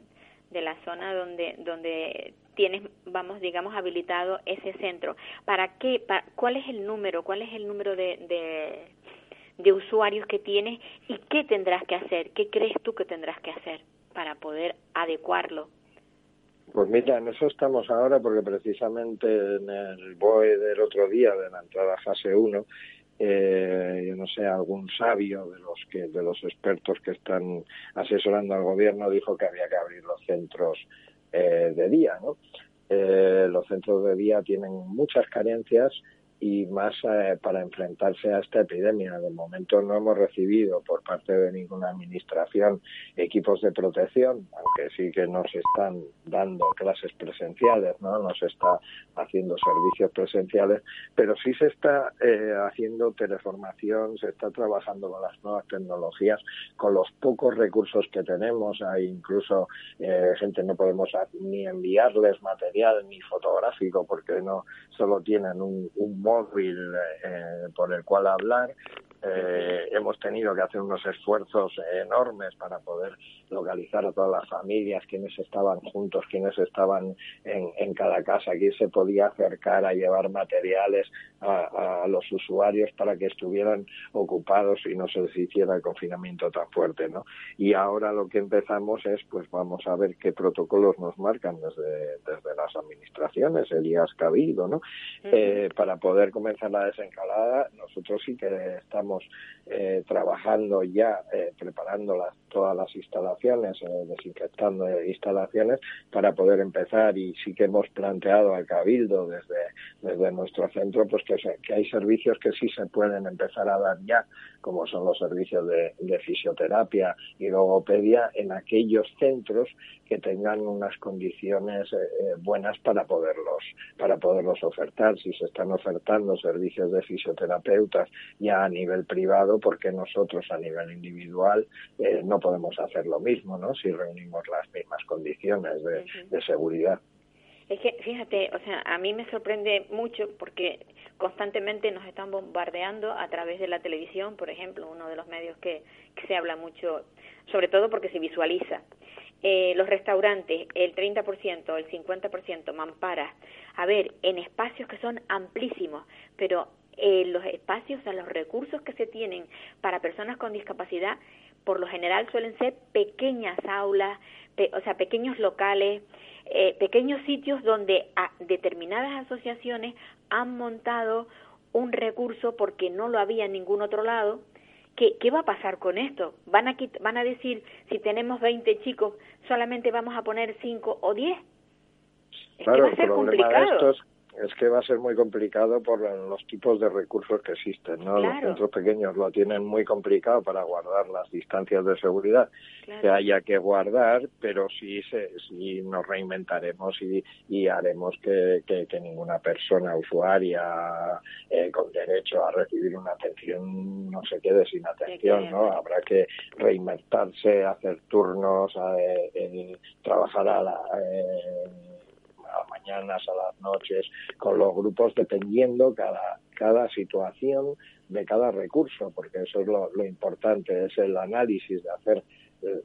de, la zona donde donde tienes, vamos, digamos, habilitado ese centro. ¿Para qué? ¿Cuál es el número? ¿Cuál es el número de, de, de usuarios que tienes y qué tendrás que hacer? ¿Qué crees tú que tendrás que hacer para poder adecuarlo pues mira, en eso estamos ahora porque precisamente en el BOE del otro día de la entrada fase 1, eh, yo no sé, algún sabio de los que de los expertos que están asesorando al gobierno dijo que había que abrir los centros eh, de día, ¿no? Eh, los centros de día tienen muchas carencias y más eh, para enfrentarse a esta epidemia. De momento no hemos recibido por parte de ninguna administración equipos de protección, aunque sí que nos están dando clases presenciales, no nos está haciendo servicios presenciales, pero sí se está eh, haciendo teleformación, se está trabajando con las nuevas tecnologías, con los pocos recursos que tenemos, hay incluso eh, gente no podemos ni enviarles material ni fotográfico porque no solo tienen un, un móvil eh, por el cual hablar eh, hemos tenido que hacer unos esfuerzos enormes para poder localizar a todas las familias, quienes estaban juntos, quienes estaban en, en cada casa, quién se podía acercar a llevar materiales a, a, los usuarios para que estuvieran ocupados y no se les hiciera el confinamiento tan fuerte, ¿no? Y ahora lo que empezamos es, pues vamos a ver qué protocolos nos marcan desde, desde las administraciones, el IAS Cabildo, ¿no? eh, para poder comenzar la desencalada, nosotros sí que estamos eh, trabajando ya, eh, preparando todas las instalaciones, eh, desinfectando instalaciones para poder empezar. Y sí que hemos planteado al Cabildo desde, nuestro centro pues que, hay servicios que sí se pueden empezar a dar ya, como son los servicios de, de fisioterapia y logopedia en aquellos centros que tengan unas condiciones buenas para poderlos para poderlos ofertar. Si se están ofertando servicios de fisioterapeutas ya a nivel privado porque nosotros a nivel individual eh, no podemos hacer lo mismo no si reunimos las mismas condiciones de, de seguridad. Es que, fíjate, o sea, a mí me sorprende mucho porque constantemente nos están bombardeando a través de la televisión, por ejemplo, uno de los medios que, que se habla mucho, sobre todo porque se visualiza. Eh, los restaurantes, el 30%, el 50%, mamparas, a ver, en espacios que son amplísimos, pero eh, los espacios, o sea, los recursos que se tienen para personas con discapacidad, por lo general suelen ser pequeñas aulas, pe o sea, pequeños locales, eh, pequeños sitios donde a determinadas asociaciones han montado un recurso porque no lo había en ningún otro lado. ¿Qué, ¿Qué va a pasar con esto? ¿Van a, van a decir, si tenemos 20 chicos, solamente vamos a poner 5 o 10? Es claro, que va a ser el problema complicado. de es que va a ser muy complicado por los tipos de recursos que existen, ¿no? Claro. Los centros pequeños lo tienen muy complicado para guardar las distancias de seguridad claro. que haya que guardar, pero sí, se, sí nos reinventaremos y, y haremos que, que, que, ninguna persona usuaria eh, con derecho a recibir una atención no se quede sin atención, ¿no? Habrá que reinventarse, hacer turnos, eh, eh, trabajar a la... Eh, a las mañanas, a las noches, con los grupos, dependiendo cada, cada situación de cada recurso, porque eso es lo importante, es el análisis de hacer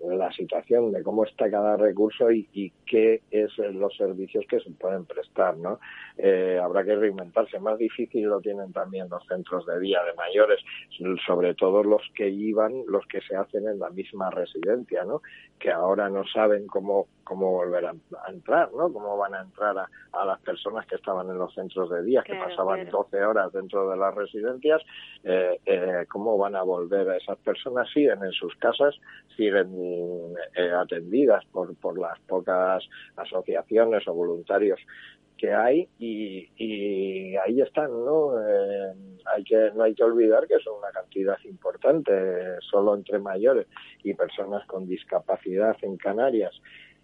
la situación de cómo está cada recurso y, y qué es los servicios que se pueden prestar, ¿no? Eh, habrá que reinventarse. Más difícil lo tienen también los centros de día de mayores, sobre todo los que iban, los que se hacen en la misma residencia, ¿no? Que ahora no saben cómo cómo volver a, a entrar, ¿no? Cómo van a entrar a, a, las personas que estaban en los centros de día, claro, que pasaban claro. 12 horas dentro de las residencias, eh, eh, cómo van a volver a esas personas, siguen en sus casas, siguen eh, atendidas por, por las pocas asociaciones o voluntarios que hay y, y ahí están, ¿no? Eh, hay que no hay que olvidar que son una cantidad importante, solo entre mayores y personas con discapacidad en Canarias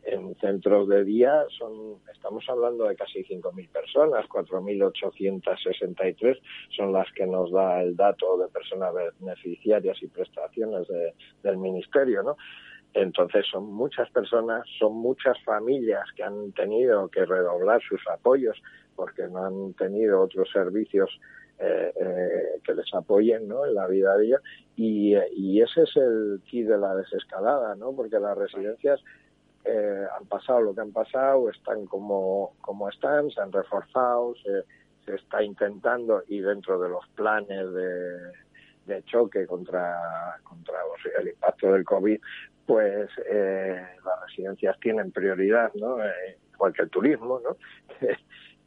en centros de día son estamos hablando de casi 5.000 personas, 4.863 son las que nos da el dato de personas beneficiarias y prestaciones de, del ministerio, ¿no? Entonces son muchas personas, son muchas familias que han tenido que redoblar sus apoyos porque no han tenido otros servicios eh, eh, que les apoyen ¿no? en la vida a día y, y ese es el key de la desescalada, ¿no? porque las residencias eh, han pasado lo que han pasado, están como, como están, se han reforzado, se, está intentando y dentro de los planes de, choque contra, contra el impacto del COVID, pues eh, las residencias tienen prioridad, ¿no? Eh, igual que el turismo, ¿no?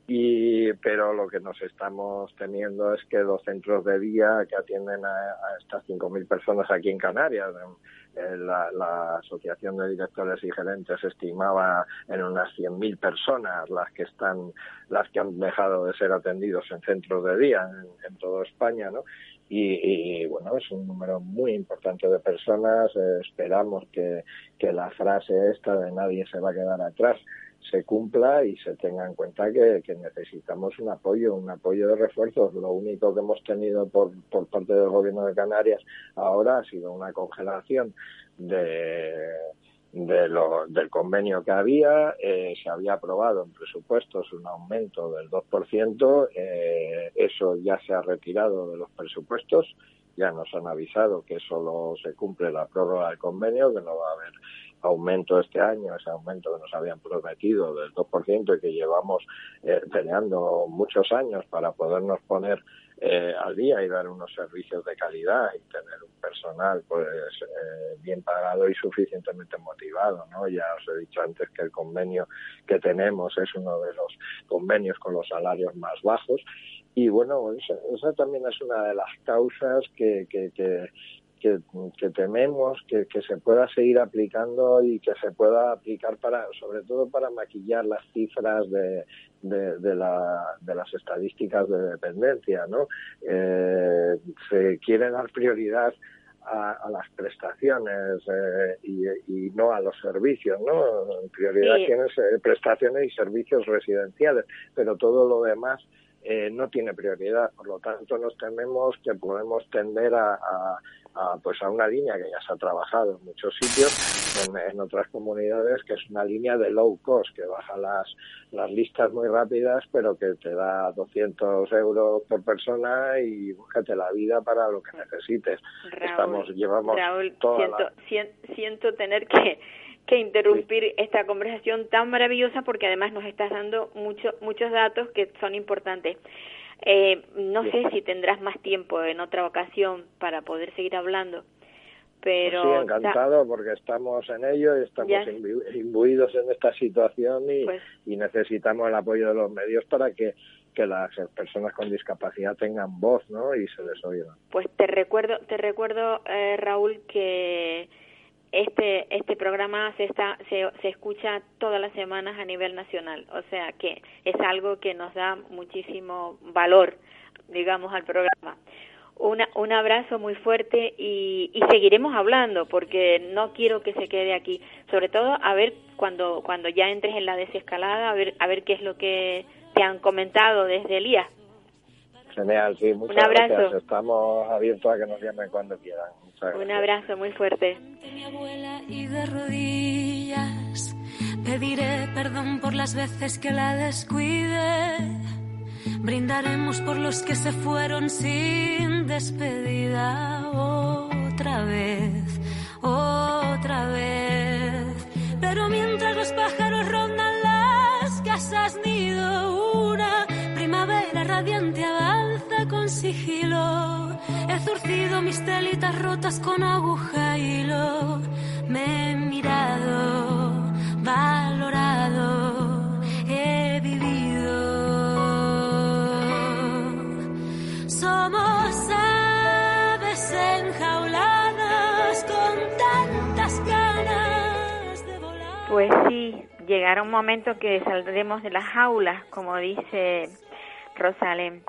y pero lo que nos estamos teniendo es que los centros de día que atienden a, a estas 5.000 personas aquí en Canarias, la, la, Asociación de Directores y Gerentes estimaba en unas 100.000 personas las que están, las que han dejado de ser atendidos en centros de día en, en toda España, ¿no? Y, y, bueno, es un número muy importante de personas. Eh, esperamos que, que la frase esta de nadie se va a quedar atrás se cumpla y se tenga en cuenta que, que, necesitamos un apoyo, un apoyo de refuerzos. Lo único que hemos tenido por, por parte del Gobierno de Canarias ahora ha sido una congelación de, de lo, del convenio que había. Eh, se había aprobado en presupuestos un aumento del 2%. Eh, eso ya se ha retirado de los presupuestos. Ya nos han avisado que solo se cumple la prórroga del convenio, que no va a haber aumento este año, ese aumento que nos habían prometido del 2% y que llevamos eh, peleando muchos años para podernos poner eh, al día y dar unos servicios de calidad y tener un personal pues eh, bien pagado y suficientemente motivado, ¿no? Ya os he dicho antes que el convenio que tenemos es uno de los convenios con los salarios más bajos y bueno, esa, esa también es una de las causas que, que, que, que, que tememos que, que, se pueda seguir aplicando y que se pueda aplicar para, sobre todo para maquillar las cifras de, de, de, la, de las estadísticas de dependencia, ¿no? Eh, se quiere dar prioridad a, a, las prestaciones eh, y, y, no a los servicios, ¿no? Prioridad sí. tienes eh, prestaciones y servicios residenciales, pero todo lo demás eh, no tiene prioridad. Por lo tanto, nos tememos que podemos tender a, a, a, pues a una línea que ya se ha trabajado en muchos sitios, en, en, otras comunidades, que es una línea de low cost, que baja las, las listas muy rápidas, pero que te da 200 euros por persona y búscate la vida para lo que necesites. Raúl, Estamos, llevamos Raúl, toda siento, la... siento tener que que interrumpir sí. esta conversación tan maravillosa porque además nos estás dando mucho, muchos datos que son importantes. Eh, no sé si tendrás más tiempo en otra ocasión para poder seguir hablando, pero... Pues sí, encantado porque estamos en ello y estamos ya. imbuidos en esta situación y, pues... y necesitamos el apoyo de los medios para que que las personas con discapacidad tengan voz, ¿no? Y se les oiga. Pues te recuerdo, te recuerdo, eh, Raúl, que este este programa se está se, se escucha todas las semanas a nivel nacional o sea que es algo que nos da muchísimo valor digamos al programa una, un abrazo muy fuerte y, y seguiremos hablando porque no quiero que se quede aquí sobre todo a ver cuando cuando ya entres en la desescalada a ver a ver qué es lo que te han comentado desde Elías Genial, sí, muchas Un abrazo. gracias. Estamos abiertos a que nos llamen cuando quieran. Un abrazo muy fuerte. Mi abuela y de rodillas pediré perdón por las veces que la descuide. Brindaremos por los que se fueron sin despedida otra vez, otra vez. Pero mientras los pájaros rondan las casas nido, una primavera radiante avanza con sigilo. He zurcido mis telitas rotas con aguja y hilo. Me he mirado, valorado, he vivido. Somos aves enjauladas con tantas ganas de volar. Pues sí, llegará un momento que saldremos de las jaulas, como dice Rosalén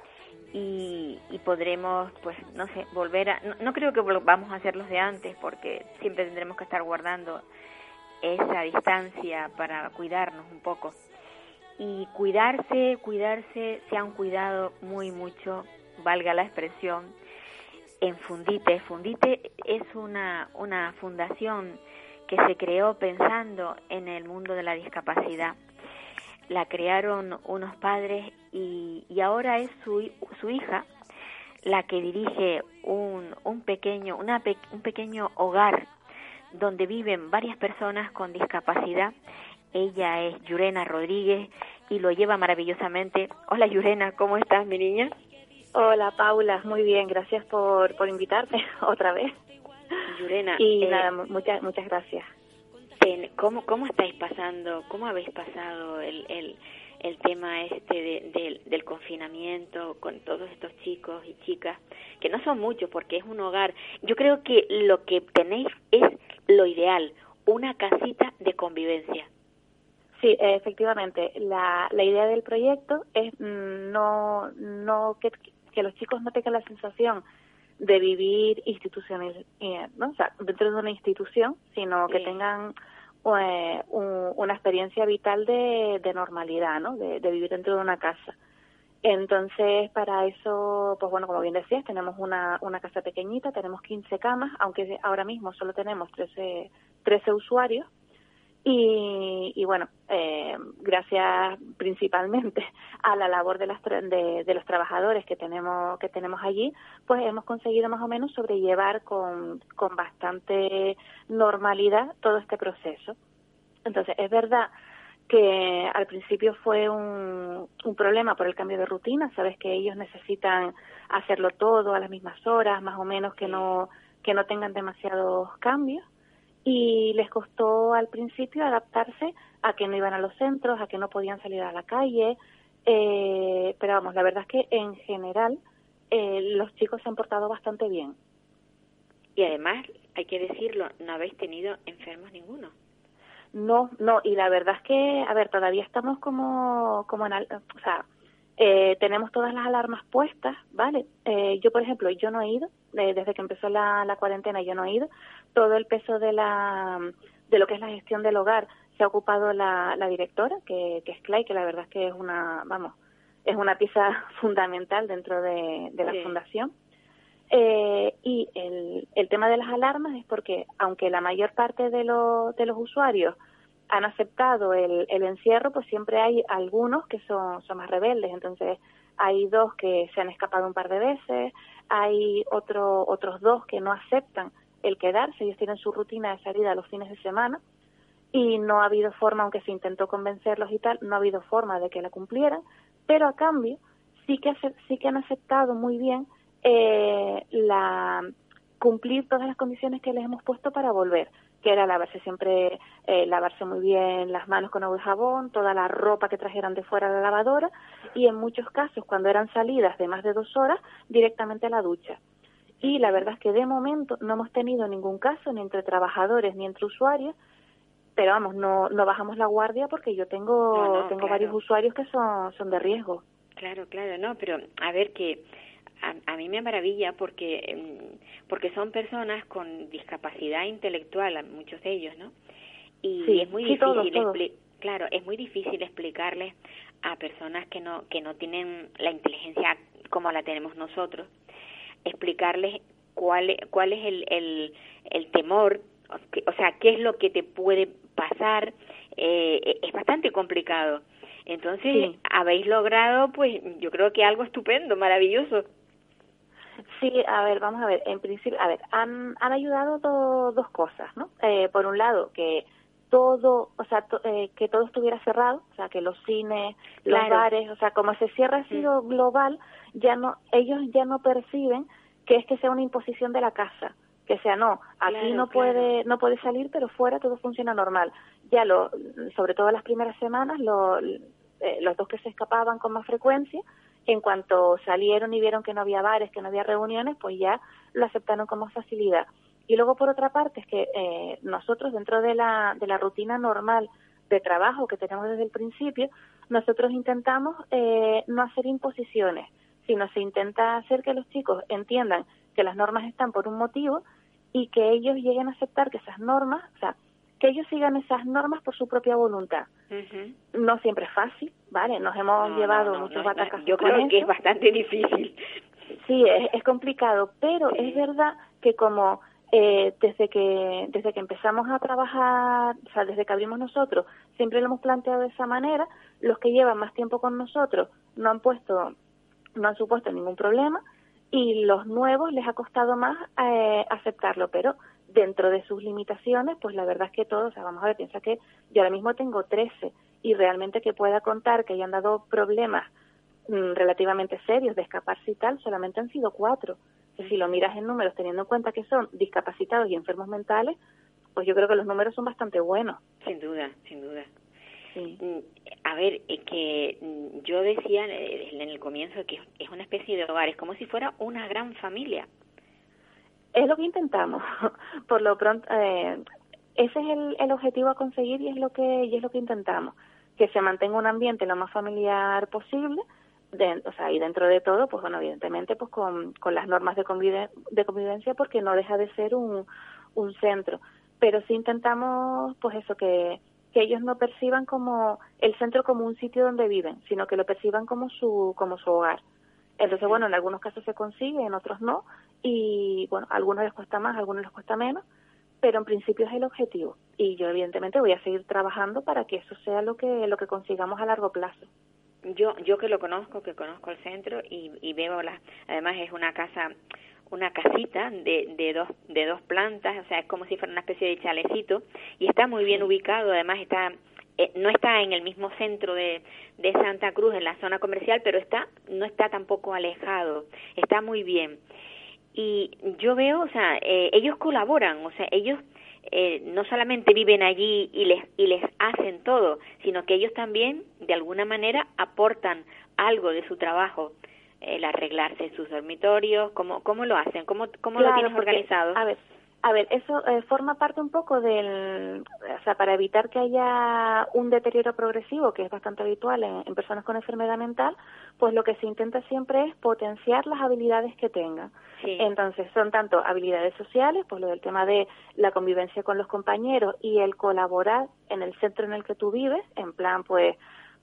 y, y, podremos, pues, no sé, volver a... No, no, creo que vamos a hacer los de antes porque siempre tendremos que estar guardando esa distancia para cuidarnos un poco. Y cuidarse, cuidarse, se han cuidado muy mucho, valga la expresión, en Fundite. Fundite es una, una fundación que se creó pensando en el mundo de la discapacidad la crearon unos padres y, y ahora es su, su hija la que dirige un, un pequeño una pe, un pequeño hogar donde viven varias personas con discapacidad. Ella es Yurena Rodríguez y lo lleva maravillosamente. Hola Yurena cómo estás mi niña hola Paula muy bien gracias por por invitarme otra vez. Yurena y eh, nada muchas muchas gracias ¿Cómo, ¿Cómo estáis pasando, cómo habéis pasado el, el, el tema este del confinamiento con todos estos chicos y chicas, que no son muchos porque es un hogar. Yo creo que lo que tenéis es lo ideal, una casita de convivencia. Sí, efectivamente. La, la idea del proyecto es mm, no, no que, que los chicos no tengan la sensación de vivir institucional, eh, ¿no? o sea, dentro de una institución, sino que tengan eh, una experiencia vital de, de normalidad, ¿no? De, vivir dentro de una casa. Entonces, para eso, pues bueno, como bien decías, tenemos una, una casa pequeñita, tenemos 15 camas, aunque ahora mismo solo tenemos 13, 13 usuarios, y, bueno, eh, gracias principalmente a la labor de, las, de, de, los trabajadores que tenemos, que tenemos allí, pues hemos conseguido más o menos sobrellevar con, con bastante normalidad todo este proceso. Entonces, es verdad que al principio fue un, un problema por el cambio de rutina, sabes que ellos necesitan hacerlo todo a las mismas horas, más o menos que no, que no tengan demasiados cambios y les costó al principio adaptarse a que no iban a los centros, a que no podían salir a la calle, eh, pero vamos, la verdad es que en general eh, los chicos se han portado bastante bien. Y además, hay que decirlo, no habéis tenido enfermos ninguno. No, no, y la verdad es que, a ver, todavía estamos como, como en, o sea, eh, tenemos todas las alarmas puestas, ¿vale? Eh, yo, por ejemplo, yo no he ido, desde que empezó la, la cuarentena yo no he ido, todo el peso de la de lo que es la gestión del hogar se ha ocupado la, la directora, que, que es Clay, que la verdad es que es una, vamos, es una pieza fundamental dentro de, de la fundación. Eh, y el, el tema de las alarmas es porque, aunque la mayor parte de, lo, de los usuarios han aceptado el, el encierro, pues siempre hay algunos que son, son más rebeldes. Entonces, hay dos que se han escapado un par de veces, hay otro, otros dos que no aceptan el quedarse, ellos tienen su rutina de salida los fines de semana y no ha habido forma, aunque se intentó convencerlos y tal, no ha habido forma de que la cumplieran, pero a cambio sí que, sí que han aceptado muy bien eh, la cumplir todas las condiciones que les hemos puesto para volver, que era lavarse siempre, eh, lavarse muy bien las manos con agua y jabón, toda la ropa que trajeran de fuera de la lavadora y en muchos casos, cuando eran salidas de más de dos horas, directamente a la ducha y la verdad es que de momento no hemos tenido ningún caso ni entre trabajadores ni entre usuarios, pero vamos, no, no bajamos la guardia porque yo tengo, tengo varios usuarios que son, son de riesgo. Claro, claro, no, pero a ver que a, mí me maravilla porque em, porque son personas con discapacidad intelectual, muchos de ellos, ¿no? Y es muy difícil claro, es muy difícil explicarles a personas que no que no tienen la inteligencia como la tenemos nosotros explicarles cuál, cuál es el, el, el temor, o sea, qué es lo que te puede pasar, eh, es bastante complicado. Entonces, habéis logrado, pues, yo creo que algo estupendo, maravilloso. Sí, a ver, vamos a ver, en principio, a ver, han, han ayudado dos cosas, ¿no? Eh, por un lado, que todo, o sea, eh, que todo estuviera cerrado, o sea, que los cines, los bares, o sea, como ese cierre ha sido global, ya no, ellos ya no perciben que es que sea una imposición de la casa, que sea no, aquí no puede, no puede salir, pero fuera todo funciona normal. Ya lo, sobre todo las primeras semanas, lo, eh, los dos que se escapaban con más frecuencia, en cuanto salieron y vieron que no había bares, que no había reuniones, pues ya lo aceptaron con más facilidad. Y luego, por otra parte, es que eh, nosotros, dentro de la, de la rutina normal de trabajo que tenemos desde el principio, nosotros intentamos eh, no hacer imposiciones, sino se intenta hacer que los chicos entiendan que las normas están por un motivo y que ellos lleguen a aceptar que esas normas, o sea, que ellos sigan esas normas por su propia voluntad. No siempre es fácil, ¿vale? Nos hemos llevado muchos batacazos. Yo creo que es bastante difícil. Sí, es, es complicado, pero es verdad que como eh, desde que desde que empezamos a trabajar, o sea, desde que abrimos nosotros, siempre lo hemos planteado de esa manera. Los que llevan más tiempo con nosotros no han puesto, no han supuesto ningún problema y los nuevos les ha costado más eh, aceptarlo, pero dentro de sus limitaciones, pues la verdad es que todos, o sea, vamos a ver, piensa que yo ahora mismo tengo 13 y realmente que pueda contar que hayan dado problemas mm, relativamente serios de escaparse y tal, solamente han sido cuatro si lo miras en números, teniendo en cuenta que son discapacitados y enfermos mentales, pues yo creo que los números son bastante buenos. Sin duda, sin duda. Mm, a ver, que mm, yo decía en el comienzo que es una especie de hogar, es como si fuera una gran familia. Es lo que intentamos. Por lo pronto, eh, ese es el, el objetivo a conseguir y es lo que y es lo que intentamos, que se mantenga un ambiente lo más familiar posible, o sea, y dentro de todo, pues bueno, evidentemente, pues con, con las normas de, de convivencia, porque no deja de ser un, un centro. Pero sí intentamos, pues eso, que, que ellos no perciban como el centro como un sitio donde viven, sino que lo perciban como su, como su hogar. Entonces, bueno, en algunos casos se consigue, en otros no, y bueno, a algunos les cuesta más, a algunos les cuesta menos, pero en principio es el objetivo. Y yo evidentemente voy a seguir trabajando para que eso sea lo que, lo que consigamos a largo plazo. Yo, yo que lo conozco, que conozco el centro y, y veo la, además es una casa, una casita de, de dos, de dos plantas, o sea, es como si fuera una especie de chalecito y está muy bien ubicado, además está eh, no está en el mismo centro de, de Santa Cruz, en la zona comercial, pero está, no está tampoco alejado, está muy bien. Y yo veo, o sea, eh, ellos colaboran, o sea, ellos eh, no solamente viven allí y les, y les hacen todo, sino que ellos también, de alguna manera, aportan algo de su trabajo, el arreglarse sus dormitorios, ¿cómo, cómo lo hacen? ¿Cómo, cómo lo tienes organizado? A ver, a ver, eso eh, forma parte un poco del, o sea, para evitar que haya un deterioro progresivo, que es bastante habitual en, personas con enfermedad mental, pues lo que se intenta siempre es potenciar las habilidades que tengan. Entonces, son tanto habilidades sociales, pues lo del tema de la convivencia con los compañeros y el colaborar en el centro en el que tú vives, en plan, pues,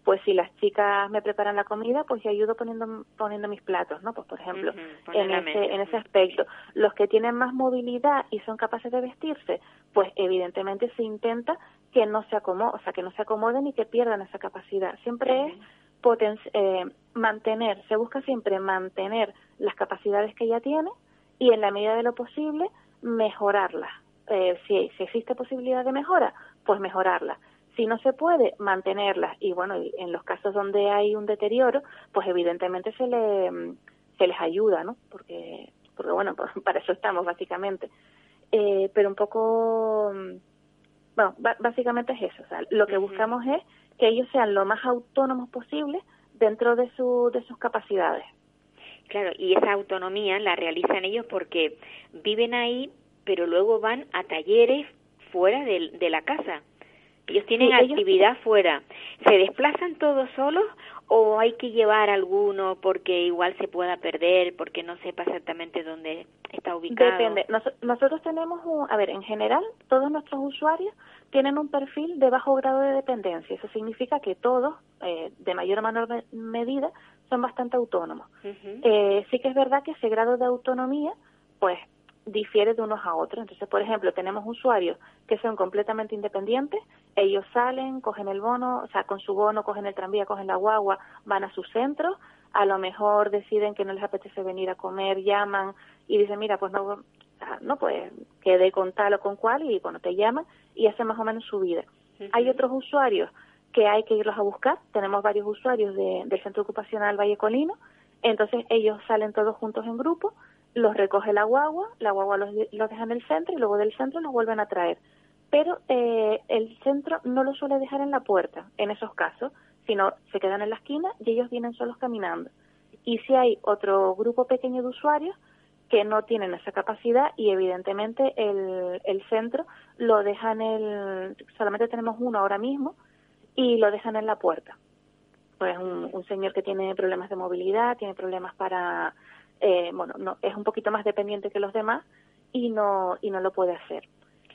pues si las chicas me preparan la comida, pues yo ayudo poniendo poniendo mis platos, ¿no? Pues por ejemplo, en ese en ese aspecto, los que tienen más movilidad y son capaces de vestirse, pues evidentemente se intenta que no se acomoden, o sea, que no se acomoden y que pierdan esa capacidad. Siempre es eh, mantener, se busca siempre mantener las capacidades que ya tienen y en la medida de lo posible mejorarlas. Eh, si, si existe posibilidad de mejora, pues mejorarlas si no se puede, mantenerlas. Y bueno, en los casos donde hay un deterioro, pues evidentemente se, le, se les ayuda, ¿no? Porque, porque bueno, para eso estamos básicamente. Eh, pero un poco, bueno, básicamente es eso. O sea, lo que buscamos es que ellos sean lo más autónomos posible dentro de, su, de sus capacidades. Claro, y esa autonomía la realizan ellos porque viven ahí, pero luego van a talleres fuera de, de la casa. Ellos tienen actividad fuera. ¿Se desplazan todos solos o hay que llevar alguno porque igual se pueda perder, porque no sepa exactamente dónde está ubicado? Depende. nosotros tenemos, un, a ver, en general, todos nuestros usuarios tienen un perfil de bajo grado de dependencia. Eso significa que todos, eh, de mayor o menor medida, son bastante autónomos. eh, sí que es verdad que ese grado de autonomía, pues difiere de unos a otros. Entonces, por ejemplo, tenemos usuarios que son completamente independientes, ellos salen, cogen el bono, o sea, con su bono cogen el tranvía, cogen la guagua, van a su centro, a lo mejor deciden que no les apetece venir a comer, llaman y dicen, mira, pues no, no pues quede con tal o con cual y bueno, te llaman y hacen más o menos su vida. Hay otros usuarios que hay que irlos a buscar, tenemos varios usuarios del Centro Ocupacional Valle Colino, entonces ellos salen todos juntos en grupo, los recoge la guagua, la guagua los, los deja en el centro y luego del centro los vuelven a traer. Pero eh, el centro no lo suele dejar en la puerta en esos casos, sino se quedan en la esquina y ellos vienen solos caminando. Y si hay otro grupo pequeño de usuarios que no tienen esa capacidad y evidentemente el, el centro lo dejan el solamente tenemos uno ahora mismo y lo dejan en la puerta pues un señor que tiene problemas de movilidad tiene problemas para eh, bueno, no, es un poquito más dependiente que los demás y no, y no lo puede hacer.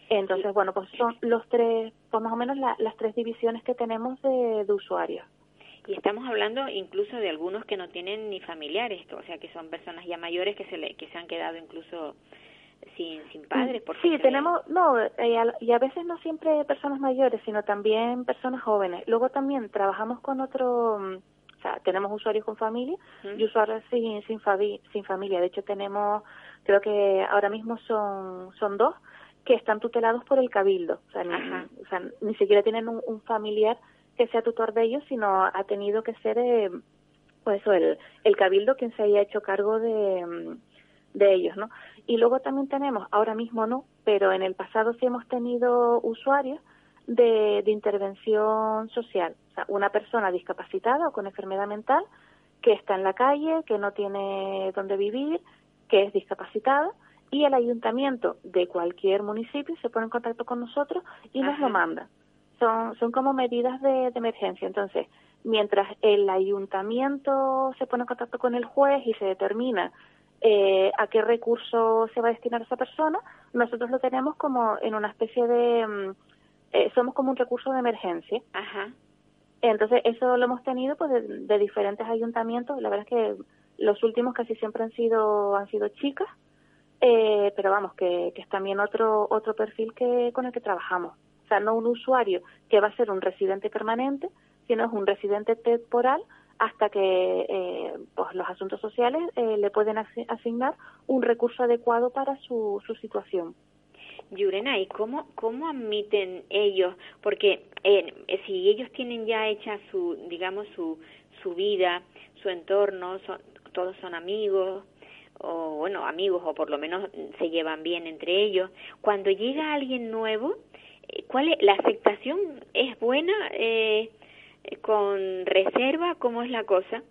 Entonces, bueno, pues son los tres, pues más o menos las tres divisiones que tenemos de, usuarios. Y estamos hablando incluso de algunos que no tienen ni familiares, o sea, que son personas ya mayores que se, le, que se han quedado incluso sin, sin padres. sí, tenemos, no, eh, y a veces no siempre personas mayores, sino también personas jóvenes. Luego también trabajamos con otro tenemos usuarios con familia y usuarios sin, sin, sin familia. De hecho, tenemos, creo que ahora mismo son, son dos que están tutelados por el cabildo. O sea, ni, siquiera tienen un, familiar que sea tutor de ellos, sino ha tenido que ser, eh, pues eso, el, el cabildo quien se haya hecho cargo de, de ellos, ¿no? Y luego también tenemos, ahora mismo no, pero en el pasado sí hemos tenido usuarios de, de intervención social. O sea, una persona discapacitada o con enfermedad mental que está en la calle, que no tiene dónde vivir, que es discapacitada, y el ayuntamiento de cualquier municipio se pone en contacto con nosotros y nos lo manda. Son, son como medidas de, emergencia. Entonces, mientras el ayuntamiento se pone en contacto con el juez y se determina eh, a qué recurso se va a destinar esa persona, nosotros lo tenemos como en una especie de... Eh, somos como un recurso de emergencia. Ajá. Entonces, eso lo hemos tenido pues de, diferentes ayuntamientos. La verdad es que los últimos casi siempre han sido han sido chicas, eh, pero vamos, que, que es también otro otro perfil que con el que trabajamos. O sea, no un usuario que va a ser un residente permanente, sino es un residente temporal hasta que eh, pues los asuntos sociales eh, le pueden asignar un recurso adecuado para su, su situación. Yurena, ¿y cómo, cómo admiten ellos? Porque eh, si ellos tienen ya hecha su, digamos, su, su vida, su entorno, son, todos son amigos, o bueno, amigos, o por lo menos se llevan bien entre ellos, cuando llega alguien nuevo, eh, ¿cuál es, la aceptación es buena? Eh, con reserva, ¿cómo es la cosa?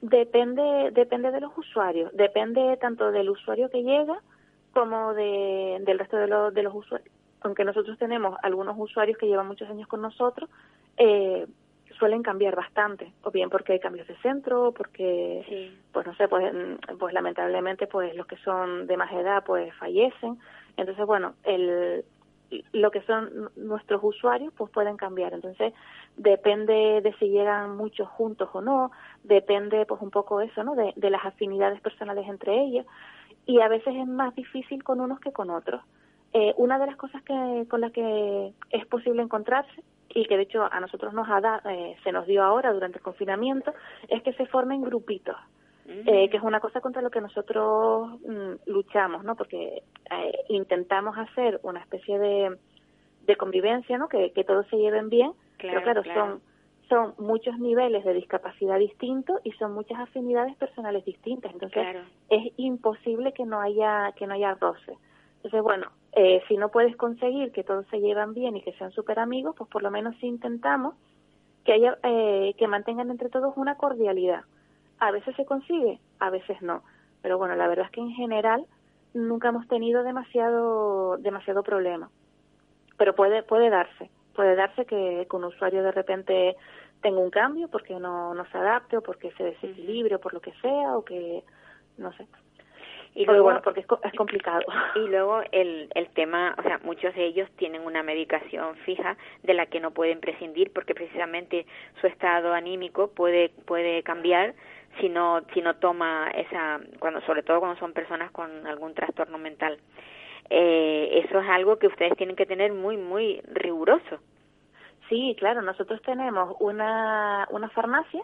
Depende, depende de los usuarios, depende tanto del usuario que llega como de, del resto de, los de los usuarios. Aunque nosotros tenemos algunos usuarios que llevan muchos años con nosotros, eh, suelen cambiar bastante, o bien porque hay cambios de centro, porque, pues no sé, pues, pues lamentablemente pues los que son de más edad pues fallecen. Entonces, bueno, el, lo que son nuestros usuarios pues pueden cambiar. Entonces, depende de si llegan muchos juntos o no, depende pues un poco eso, ¿no? De, de las afinidades personales entre ellos y a veces es más difícil con unos que con otros. Eh, una de las cosas que, con las que es posible encontrarse y que de hecho a nosotros nos ha eh, se nos dio ahora durante el confinamiento es que se formen grupitos. Mm. Eh, que es una cosa contra lo que nosotros mm, luchamos, ¿no? Porque intentamos hacer una especie de, de convivencia, ¿no? Que, que todos se lleven bien, pero claro, son son muchos niveles de discapacidad distintos y son muchas afinidades personales distintas. Entonces es imposible que no haya que no haya roce. Entonces bueno, eh, si no puedes conseguir que todos se llevan bien y que sean súper amigos, pues por lo menos si intentamos que haya eh, que mantengan entre todos una cordialidad. A veces se consigue, a veces no. Pero bueno, la verdad es que en general nunca hemos tenido demasiado demasiado problema. Pero puede puede darse puede darse que, con un usuario de repente tenga un cambio porque no, no se adapte o porque se desequilibre o por lo que sea o que no sé. Y luego bueno porque es, complicado. y luego el el tema o sea muchos de ellos tienen una medicación fija de la que no pueden prescindir porque precisamente su estado anímico puede puede cambiar si no si no toma esa cuando sobre todo cuando son personas con algún trastorno mental. Eh, eso es algo que ustedes tienen que tener muy, muy riguroso. Sí, claro, nosotros tenemos una, una farmacia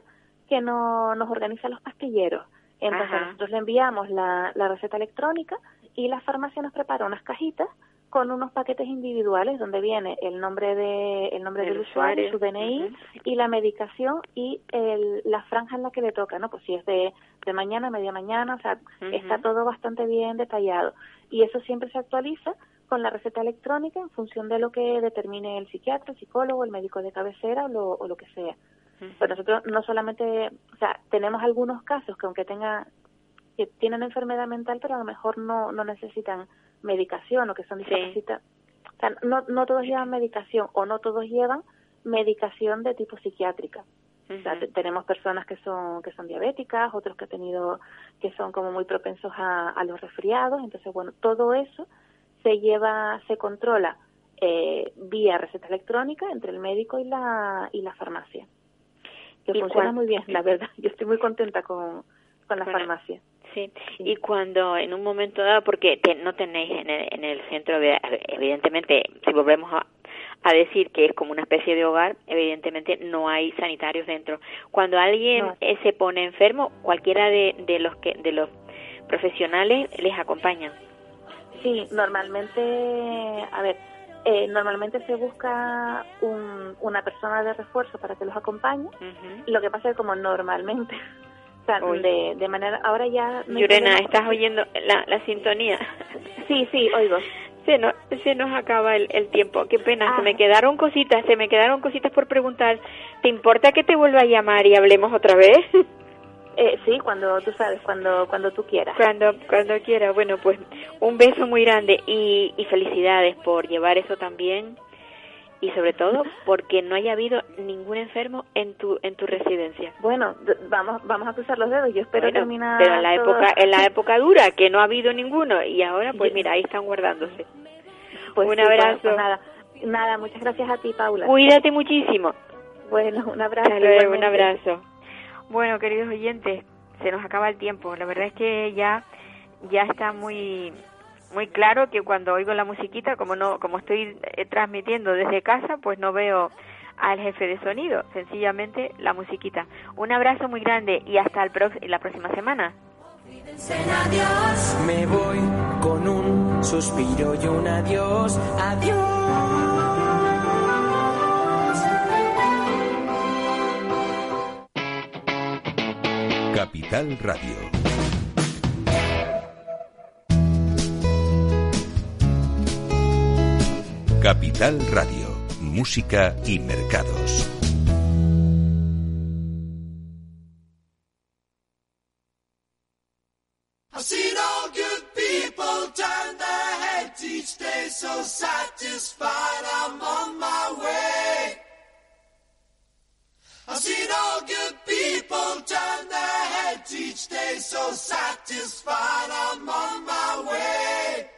que no, nos organiza los pastilleros. Entonces nosotros le enviamos la, la receta electrónica y la farmacia nos prepara unas cajitas con unos paquetes individuales donde viene el nombre de el nombre del usuario, su DNI y la medicación y el, la franja en la que le toca, ¿no? Pues si es de, de mañana, media mañana, o sea, está todo bastante bien detallado. Y eso siempre se actualiza con la receta electrónica en función de lo que determine el psiquiatra, el psicólogo, el médico de cabecera o lo, o lo que sea. Pero nosotros no solamente, o sea, tenemos algunos casos que aunque tenga que tienen enfermedad mental, pero a lo mejor no, no necesitan medicación o que son discapacitados. O sea, no, no todos llevan medicación o no todos llevan medicación de tipo psiquiátrica. O sea, tenemos personas que son que son diabéticas, otros que han tenido que son como muy propensos a, a los resfriados, entonces bueno, todo eso se lleva se controla eh, vía receta electrónica entre el médico y la y la farmacia. Que funciona muy bien, la verdad. Yo estoy muy contenta con con la farmacia. Sí. y cuando en un momento dado, porque no tenéis en el, en el centro, de, evidentemente, si volvemos a, a decir que es como una especie de hogar, evidentemente no hay sanitarios dentro. Cuando alguien eh, se pone enfermo, cualquiera de, de los que de los profesionales les acompañan. Sí, normalmente, a ver, eh, normalmente se busca un, una persona de refuerzo para que los acompañe. Lo que pasa es que como normalmente de, de manera, ahora ya... Yurena, ¿estás oyendo la, la sintonía? Sí, sí, oigo. se nos, se nos acaba el, tiempo. Qué pena, se me ah. quedaron cositas, se me quedaron cositas por preguntar. ¿Te importa que te vuelva a llamar y hablemos otra vez? Eh, sí, cuando tú sabes, cuando cuando tú quieras. Cuando cuando quiera. Bueno, pues un beso muy grande y, y felicidades por llevar eso también y sobre todo porque no haya habido ningún enfermo en tu en tu residencia. Bueno, vamos vamos a cruzar los dedos. Yo espero terminar. Pero en la época en la época dura que no ha habido ninguno y ahora pues mira ahí están guardándose. Pues un abrazo. Nada, nada, muchas gracias a ti, Paula. Cuídate muchísimo. Bueno, un abrazo. un abrazo. Bueno, queridos oyentes, se nos acaba el tiempo. La verdad es que ya ya está muy muy claro que cuando oigo la musiquita, como no como estoy eh, transmitiendo desde casa, pues no veo al jefe de sonido, sencillamente la musiquita. Un abrazo muy grande y hasta el la próxima semana. Me voy con un suspiro y un adiós, adiós. Capital Radio Capital Radio, Música y Mercados. Satisfied on my way. I've seen all good people turn their heads each day so satisfied I'm on my way.